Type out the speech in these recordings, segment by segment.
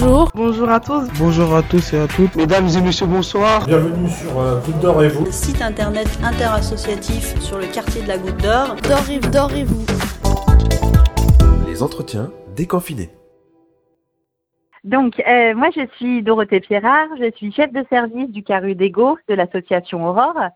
bonjour. Bonjour à tous. Bonjour à tous et à toutes. Mesdames et messieurs, bonsoir. Bienvenue sur euh, Goutte d'Or et vous. Site internet interassociatif sur le quartier de la Goutte d'Or. D'or et, d'or et vous. Les entretiens déconfinés. Donc, euh, moi, je suis Dorothée Pierrard, je suis chef de service du CARU d'EGO de l'association Aurore.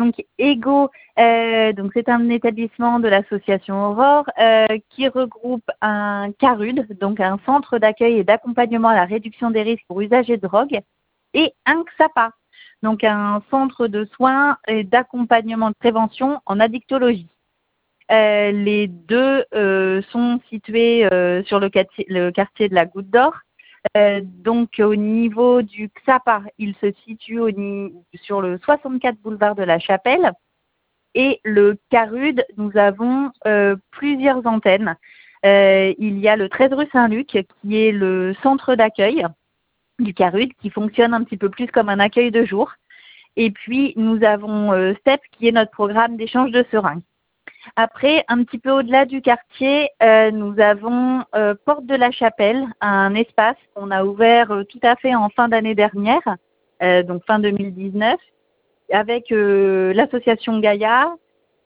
Donc, EGO, euh, donc c'est un établissement de l'association Aurore euh, qui regroupe un CARUD, donc un centre d'accueil et d'accompagnement à la réduction des risques pour usagers de drogue, et un XAPA, donc un centre de soins et d'accompagnement de prévention en addictologie. Euh, les deux sont situés sur le quartier de la Goutte d'Or. Euh, donc au niveau du XAPA, il se situe sur le 64 boulevard de la Chapelle. Et le CARUD, nous avons euh, plusieurs antennes. Euh, il y a le 13 rue Saint-Luc, qui est le centre d'accueil du CARUD, qui fonctionne un petit peu plus comme un accueil de jour. Et puis, nous avons STEP, qui est notre programme d'échange de seringues. Après, un petit peu au-delà du quartier, euh, nous avons euh, Porte de la Chapelle, un espace qu'on a ouvert euh, tout à fait en fin d'année dernière, donc fin 2019, avec l'association Gaïa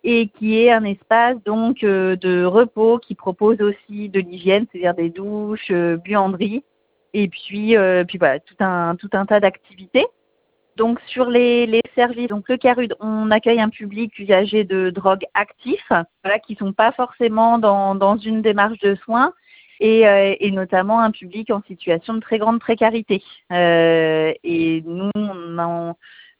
et qui est un espace donc de repos qui propose aussi de l'hygiène, c'est-à-dire des douches, buanderies et puis puis voilà tout un tout un tas d'activités. Donc sur les, les, services, donc le CARUD, on accueille un public usagé de drogue actifs, voilà, qui sont pas forcément dans, dans une démarche de soins, et, euh, et, notamment un public en situation de très grande précarité. Euh, et nous, on a,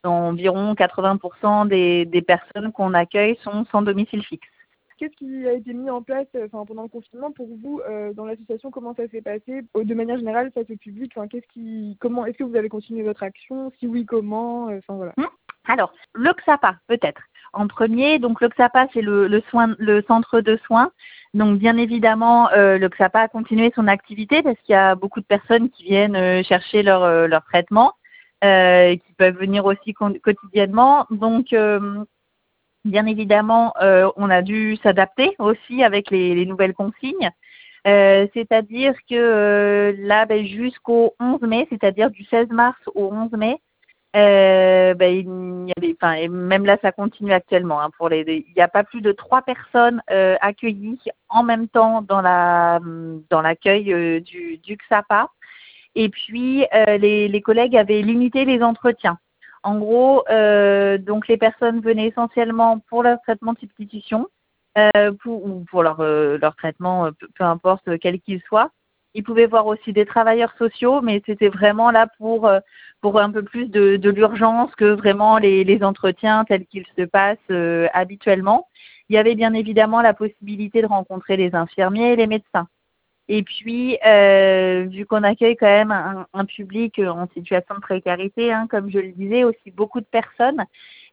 environ 80% des, des personnes qu'on accueille sont sans domicile fixe. Qu'est-ce qui a été mis en place euh, pendant le confinement pour vous euh, dans l'association? Comment ça s'est passé? De manière générale, face au public, qu'est-ce qui, comment, est-ce que vous avez continué votre action? Si oui, comment? Euh. Hum Alors, le XAPA, peut-être. En premier, donc le XAPA, c'est le, centre de soins. Donc, bien évidemment, euh, le XAPA a continué son activité parce qu'il y a beaucoup de personnes qui viennent euh, chercher leur, euh, traitement, qui peuvent venir aussi quotidiennement. Donc, Bien évidemment, euh, on a dû s'adapter aussi avec les, les nouvelles consignes. Euh, c'est-à-dire que euh, là, ben, jusqu'au 11 mai, c'est-à-dire du 16 mars au 11 mai, euh, ben, il y avait, enfin, et même là, ça continue actuellement. Hein, pour les, il n'y a pas plus de trois personnes euh, accueillies en même temps dans la dans l'accueil euh, du, du XAPA. Et puis, les, les collègues avaient limité les entretiens. En gros, euh, donc les personnes venaient essentiellement pour leur traitement de substitution euh, ou pour leur, euh, traitement, peu, importe quel qu'il soit. Ils pouvaient voir aussi des travailleurs sociaux, mais c'était vraiment là pour, un peu plus de, l'urgence que vraiment les entretiens tels qu'ils se passent habituellement. Il y avait bien évidemment la possibilité de rencontrer les infirmiers et les médecins. Et puis, euh, vu qu'on accueille quand même un, un, public en situation de précarité, hein, comme je le disais, aussi beaucoup de personnes,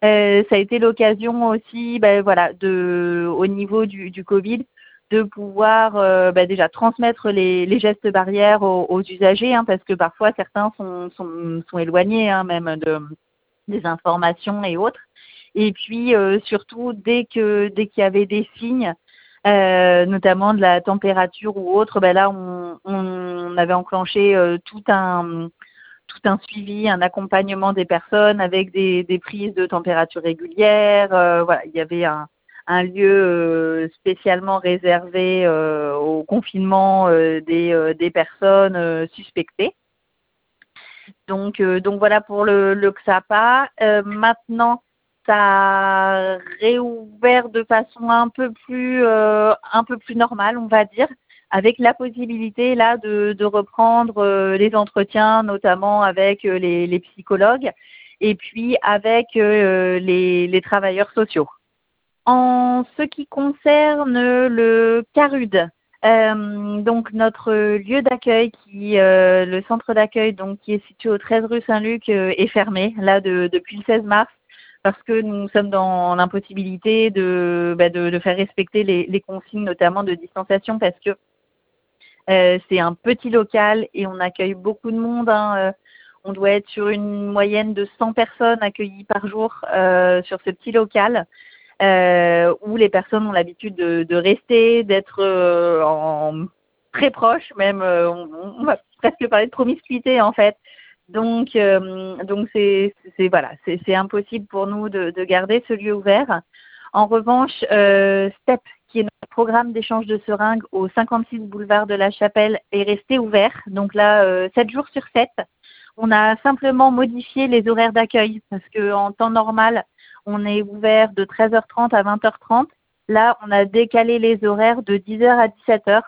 euh, ça a été l'occasion aussi, ben, voilà, de, au niveau du, du Covid, de pouvoir euh, ben, déjà transmettre les, les, gestes barrières aux, aux usagers, hein, parce que parfois certains sont, sont, sont éloignés hein, même de, des informations et autres. Et puis euh, surtout, dès que dès qu'il y avait des signes, euh, notamment de la température ou autre, ben là on, on avait enclenché euh, tout un tout un suivi, un accompagnement des personnes avec des, des prises de température régulières. Euh, voilà, il y avait un, un lieu euh, spécialement réservé euh, au confinement des, des personnes suspectées. Donc, donc voilà pour le, le XAPA. maintenant, ça a réouvert de façon un peu plus euh, un peu plus normale, on va dire, avec la possibilité là de, reprendre euh, les entretiens, notamment avec euh, les, psychologues et puis avec les, travailleurs sociaux. En ce qui concerne le CARUD, donc notre lieu d'accueil, qui le centre d'accueil, donc qui est situé au 13 rue Saint-Luc, est fermé là de, depuis le 16 mars parce que nous sommes dans l'impossibilité de, bah, de, faire respecter les, consignes, notamment de distanciation, parce que euh, c'est un petit local et on accueille beaucoup de monde. Hein, euh, on doit être sur une moyenne de 100 personnes accueillies par jour euh, sur ce petit local, où les personnes ont l'habitude de, rester, d'être très proches, même on, va presque parler de promiscuité en fait. Donc, donc c'est voilà, c'est impossible pour nous de, de, garder ce lieu ouvert. En revanche, STEP, qui est notre programme d'échange de seringues au 56 boulevard de la Chapelle, est resté ouvert. Donc là, 7 jours sur 7. On a simplement modifié les horaires d'accueil parce que en temps normal, on est ouvert de 13h30 à 20h30. Là, on a décalé les horaires de 10h à 17h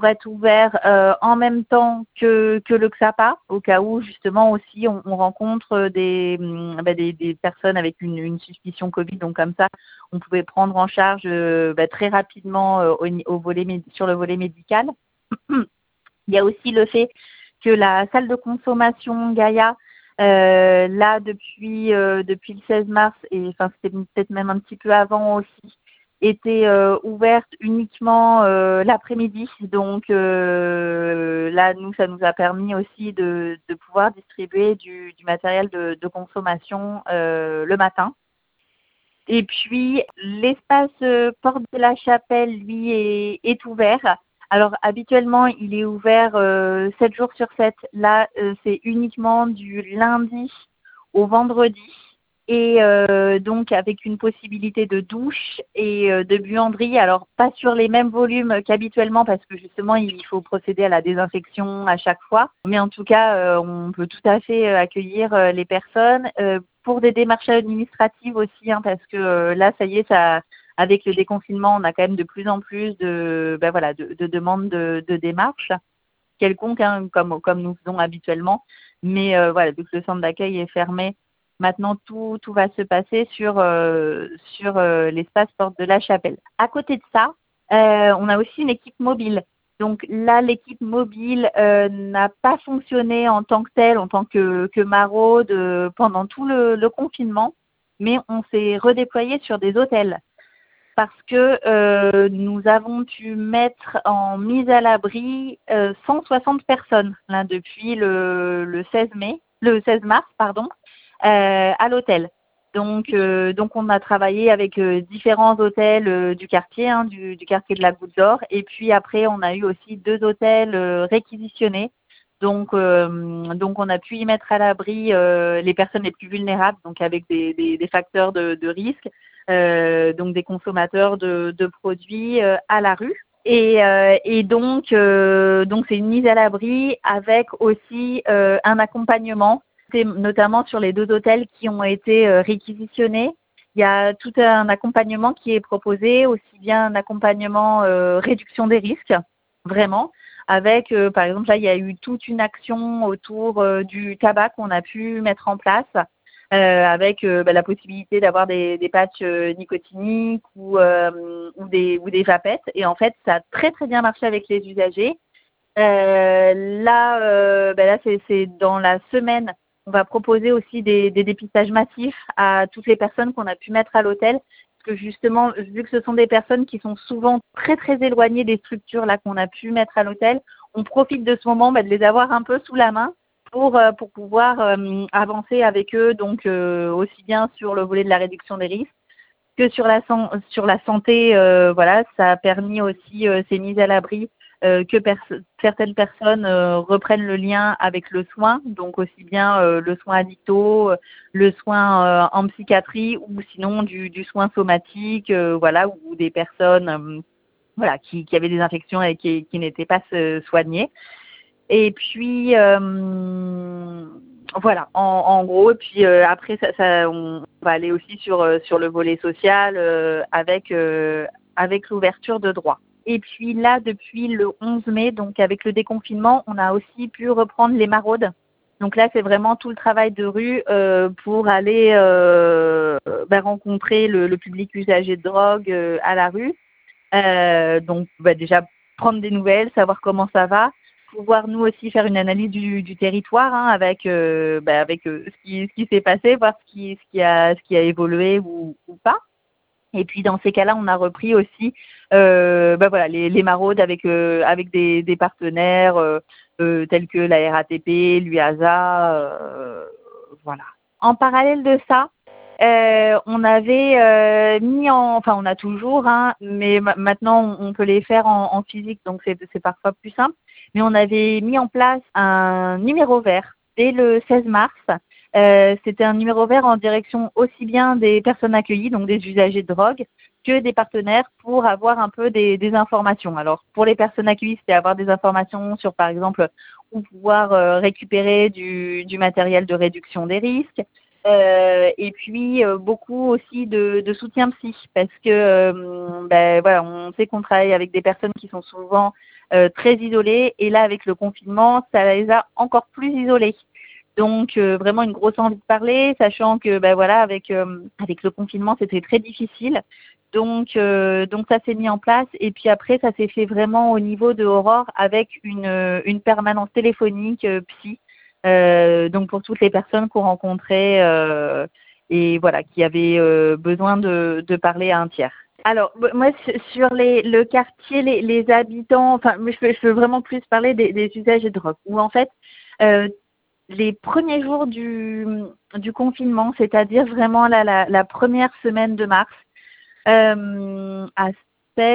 pour être ouvert euh, en même temps que, le XAPA, au cas où justement aussi on, on rencontre des, bah, des, des, personnes avec une, suspicion Covid. Donc comme ça, on pouvait prendre en charge euh, bah, très rapidement euh, au, volet, sur le volet médical. Il y a aussi le fait que la salle de consommation Gaïa, là depuis depuis le 16 mars et enfin c'était peut-être même un petit peu avant aussi, était euh, ouverte uniquement euh, l'après-midi. Donc euh, là, nous, ça nous a permis aussi de, de pouvoir distribuer du, du matériel de, de consommation le matin. Et puis l'espace porte de la chapelle, lui, est, est ouvert. Alors habituellement, il est ouvert euh, 7 jours sur 7. Là, euh, c'est uniquement du lundi au vendredi. Et euh, donc avec une possibilité de douche et euh, de buanderie. Alors pas sur les mêmes volumes qu'habituellement parce que justement il faut procéder à la désinfection à chaque fois. Mais en tout cas, euh, on peut tout à fait accueillir les personnes pour des démarches administratives aussi, hein, parce que là, ça y est, avec le déconfinement, on a quand même de plus en plus de, ben demandes de, démarches quelconques, hein, comme, comme nous faisons habituellement. Mais voilà, vu que le centre d'accueil est fermé, maintenant tout, va se passer sur, euh, euh, l'espace porte de la chapelle. À côté de ça, on a aussi une équipe mobile. Donc là, l'équipe mobile n'a pas fonctionné en tant que telle, en tant que, maraude pendant tout le, le confinement, mais on s'est redéployé sur des hôtels parce que euh, nous avons pu mettre en mise à l'abri euh, 160 personnes là, depuis le, le, 16 mai, le 16 mars, pardon, euh, à l'hôtel. Donc, euh, donc on a travaillé avec euh, différents hôtels du quartier, hein, du, du, quartier de la Goutte d'Or, et puis après on a eu aussi deux hôtels réquisitionnés. Donc, donc on a pu y mettre à l'abri les personnes les plus vulnérables, donc avec des, des, des facteurs de, de risque, euh, donc des consommateurs de, de produits euh, à la rue. Et, euh, et donc, donc c'est une mise à l'abri avec aussi un accompagnement, notamment sur les deux hôtels qui ont été réquisitionnés. Il y a tout un accompagnement qui est proposé, aussi bien un accompagnement réduction des risques, vraiment, avec, par exemple, là, il y a eu toute une action autour du tabac qu'on a pu mettre en place euh, avec euh, bah, la possibilité d'avoir des, patchs euh, nicotiniques ou, euh, ou, des, ou des vapettes. Et en fait, ça a très très bien marché avec les usagers. là, bah, là c'est dans la semaine, on va proposer aussi des, dépistages massifs à toutes les personnes qu'on a pu mettre à l'hôtel parce que justement, vu que ce sont des personnes qui sont souvent très très éloignées des structures là qu'on a pu mettre à l'hôtel, on profite de ce moment bah, de les avoir un peu sous la main pour, euh, pouvoir euh, avancer avec eux, donc euh, aussi bien sur le volet de la réduction des risques que sur la, sur la santé. voilà, ça a permis aussi ces mises à l'abri que pers certaines personnes reprennent le lien avec le soin, donc aussi bien le soin addicto, le soin en psychiatrie ou sinon du, du soin somatique, voilà, ou des personnes voilà, qui, qui avaient des infections et qui, qui n'étaient pas soignées. Et puis, euh, voilà, en, en, gros. Et puis euh, après, ça, ça, on va aller aussi sur, euh, sur le volet social euh, avec, euh, avec l'ouverture de droits. Et puis là, depuis le 11 mai, donc avec le déconfinement, on a aussi pu reprendre les maraudes. Donc là, c'est vraiment tout le travail de rue euh, pour aller euh, bah, rencontrer le, public usager de drogue euh, à la rue. donc bah, déjà prendre des nouvelles, savoir comment ça va, pouvoir nous aussi faire une analyse du, du territoire hein, avec bah, avec ce qui ce qui s'est passé, voir ce qui a ce qui a évolué ou pas. Et puis dans ces cas-là, on a repris aussi euh, bah, voilà les, les maraudes avec euh, avec des, des partenaires euh, tels que la RATP, l'UASA, voilà. En parallèle de ça, on avait mis en, enfin on a toujours, hein, mais maintenant on, peut les faire en, en physique, donc c'est parfois plus simple. Mais on avait mis en place un numéro vert dès le 16 mars. Euh, C'était un numéro vert en direction aussi bien des personnes accueillies, donc des usagers de drogue, que des partenaires pour avoir un peu des, des informations. Alors pour les personnes accueillies, c'était avoir des informations sur par exemple où pouvoir euh, récupérer du, du matériel de réduction des risques, euh, et puis beaucoup aussi de, soutien psy parce que ben, voilà, on sait qu'on travaille avec des personnes qui sont souvent très isolées et là avec le confinement, ça les a encore plus isolées. Donc vraiment une grosse envie de parler, sachant que ben voilà avec avec le confinement c'était très difficile. Donc donc ça s'est mis en place et puis après ça s'est fait vraiment au niveau de Aurore avec une une permanence téléphonique psy euh, donc pour toutes les personnes qu'on rencontrait euh, et voilà qui avaient euh, besoin de, de, parler à un tiers. Alors moi sur les, le quartier, les, les habitants, enfin je veux, je veux vraiment plus parler des, usagers de drogue où en fait les premiers jours du, du confinement, c'est-à-dire vraiment la, la, première semaine de mars, euh, à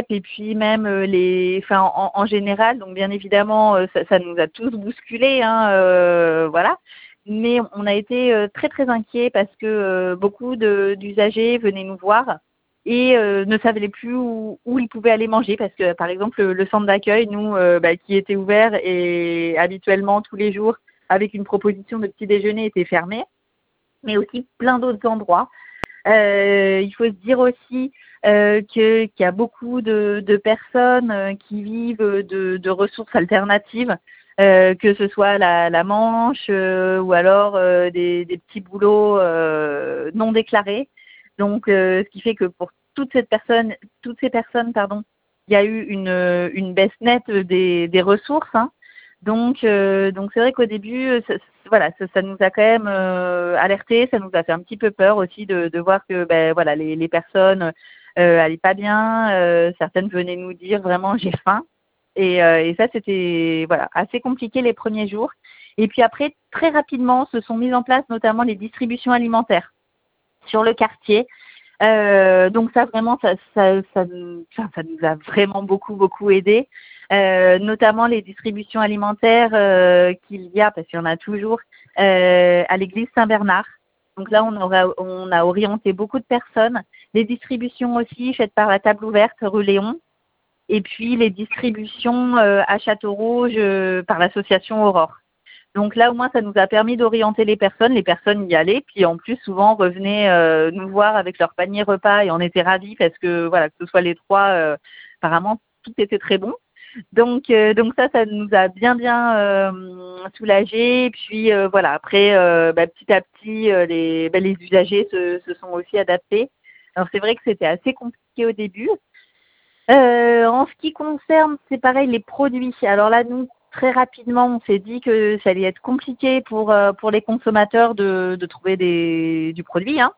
et puis même euh, les, enfin en, général, donc bien évidemment euh, ça, nous a tous bousculés, hein, voilà. Mais on a été très très inquiets parce que beaucoup d'usagers venaient nous voir et ne savaient plus où, où, ils pouvaient aller manger parce que par exemple le, centre d'accueil, nous, bah, qui était ouvert et habituellement tous les jours avec une proposition de petit déjeuner était fermé, mais aussi plein d'autres endroits. Euh, il faut se dire aussi euh, qu'il y a beaucoup de, de personnes euh, qui vivent de, ressources alternatives, euh, que ce soit la, la manche ou alors des, petits boulots non déclarés. Donc, ce qui fait que pour toutes ces personnes, toutes ces personnes, pardon, il y a eu une, une baisse nette des, des ressources. Hein. Donc, donc c'est vrai qu'au début, voilà, ça, ça, nous a quand même euh, alerté, ça nous a fait un petit peu peur aussi de, de voir que ben voilà les, les personnes euh, allaient pas bien, euh, certaines venaient nous dire vraiment j'ai faim et, euh, et ça c'était voilà assez compliqué les premiers jours et puis après très rapidement se sont mises en place notamment les distributions alimentaires sur le quartier. Euh, donc ça vraiment ça, ça, ça, ça, nous a vraiment beaucoup beaucoup aidé. Euh, notamment les distributions alimentaires euh, qu'il y a, parce qu'il y en a toujours, euh, à l'église Saint-Bernard. Donc là, on, aura, on a orienté beaucoup de personnes. Les distributions aussi faites par la table ouverte rue Léon. Et puis les distributions à Château-Rouge par l'association Aurore. Donc là, au moins, ça nous a permis d'orienter les personnes. Les personnes y allaient, puis en plus, souvent revenaient euh, nous voir avec leur panier repas et on était ravis parce que voilà, que ce soit les trois, euh, apparemment, tout était très bon. Donc, euh, donc ça, ça nous a bien bien euh, soulagés. Puis euh, voilà, après, bah, petit à petit, les, bah, les usagers se, se, sont aussi adaptés. Alors c'est vrai que c'était assez compliqué au début. en ce qui concerne, c'est pareil, les produits. Alors là, nous, très rapidement, on s'est dit que ça allait être compliqué pour, pour les consommateurs de, de trouver des, du produit. Hein.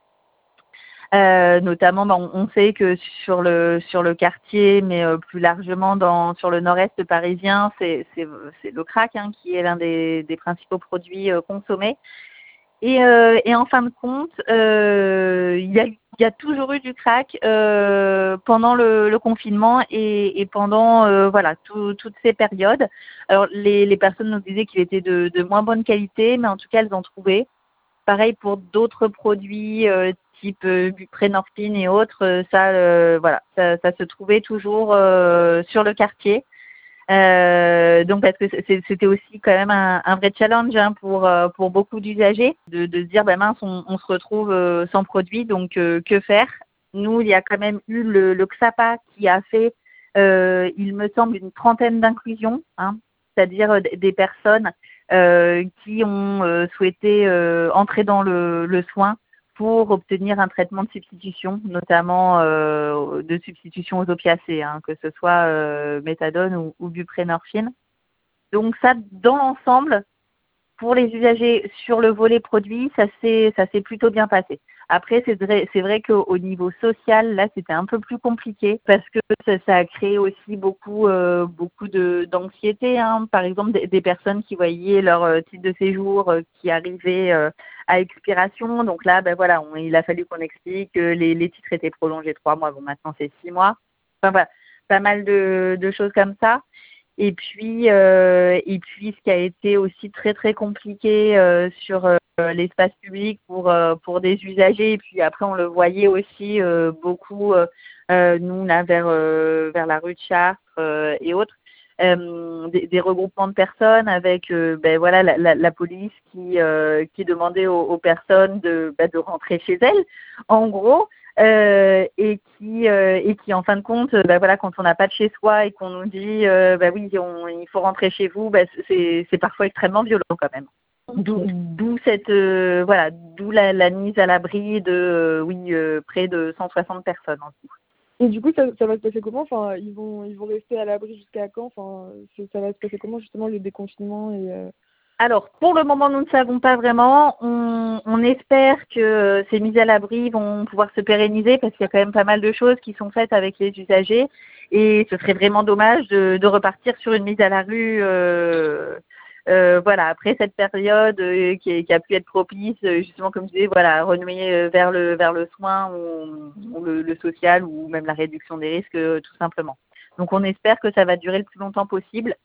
Euh, notamment, bah, on, sait que sur le sur le quartier, mais euh, plus largement dans sur le nord-est parisien, c'est c'est le crack hein, qui est l'un des, des principaux produits euh, consommés. Et, euh, et en fin de compte, il y a y a toujours eu du crack pendant le, le, confinement et, et pendant voilà tout, toutes ces périodes. Alors les, les personnes nous disaient qu'il était de, de moins bonne qualité, mais en tout cas elles en trouvaient. Pareil pour d'autres produits euh, type euh, buprenorphine et autres, euh, ça, euh, voilà, ça, ça, se trouvait toujours sur le quartier. Euh, donc parce que c'était aussi quand même un, un vrai challenge hein, pour pour beaucoup d'usagers de, de se dire ben mince on, on se retrouve sans produit donc que faire? Nous il y a quand même eu le, le XAPA qui a fait il me semble une trentaine d'inclusions, hein, c'est-à-dire des personnes qui ont souhaité entrer dans le, le soin pour obtenir un traitement de substitution, notamment euh, de substitution aux opiacés, hein, que ce soit euh, méthadone ou, ou, buprenorphine. Donc ça, dans l'ensemble, pour les usagers sur le volet produit, ça s'est ça s'est plutôt bien passé. Après, c'est vrai, c'est vrai qu'au niveau social, là, c'était un peu plus compliqué parce que ça, ça a créé aussi beaucoup, euh, beaucoup de d'anxiété. Hein. Par exemple, des, des, personnes qui voyaient leur euh, titre de séjour euh, qui arrivait euh, à expiration. Donc là, ben voilà, on, il a fallu qu'on explique que les, les titres étaient prolongés trois mois. Bon, maintenant c'est six mois. Enfin voilà, pas mal de, de choses comme ça. Et puis, euh, et puis, ce qui a été aussi très très compliqué euh, sur euh, l'espace public pour pour des usagers. Et puis après, on le voyait aussi beaucoup, nous là vers vers la rue de Chartres et autres. Des, des, regroupements de personnes avec ben voilà la, la, la police qui qui demandait aux, aux personnes de ben, de rentrer chez elles en gros euh, et qui euh, et qui en fin de compte, bah voilà, quand on n'a pas de chez soi et qu'on nous dit, euh, bah oui, on, il faut rentrer chez vous, bah c'est parfois extrêmement violent quand même. D'où cette euh, voilà, d'où la, la, mise à l'abri de euh, oui près de 160 personnes en tout. Et du coup, ça, ça va se passer comment? Enfin, ils vont ils vont rester à l'abri jusqu'à quand? Enfin, ça va se passer comment justement le déconfinement et alors, pour le moment, nous ne savons pas vraiment. On, on espère que ces mises à l'abri vont pouvoir se pérenniser parce qu'il y a quand même pas mal de choses qui sont faites avec les usagers et ce serait vraiment dommage de, repartir sur une mise à la rue. Euh, euh, voilà, après cette période euh, qui, a pu être propice, justement comme je disais, voilà, renouer vers le vers le soin ou, le, social ou même la réduction des risques, tout simplement. Donc, on espère que ça va durer le plus longtemps possible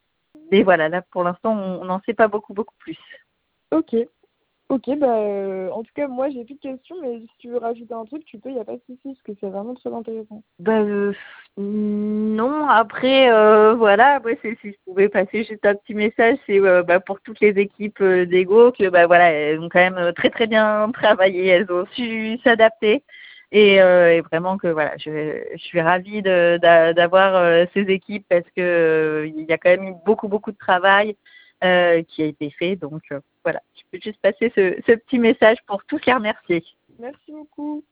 mais voilà, là pour l'instant, on n'en sait pas beaucoup, beaucoup plus. Ok. Ok, bah, euh, en tout cas, moi j'ai plus de questions, mais si tu veux rajouter un truc, tu peux, il n'y a pas de souci, parce que c'est vraiment très intéressant. Bah, euh, non, après, euh, voilà, ouais, si je pouvais passer juste un petit message, c'est euh, bah, pour toutes les équipes d'Ego que bah, voilà, elles ont quand même très très bien travaillé, elles ont su s'adapter. Et, euh, et, vraiment que voilà, je, je suis ravie d'avoir euh, ces équipes parce que euh, il y a quand même eu beaucoup beaucoup de travail qui a été fait. Donc voilà, je peux juste passer ce, ce petit message pour tous les remercier. Merci beaucoup.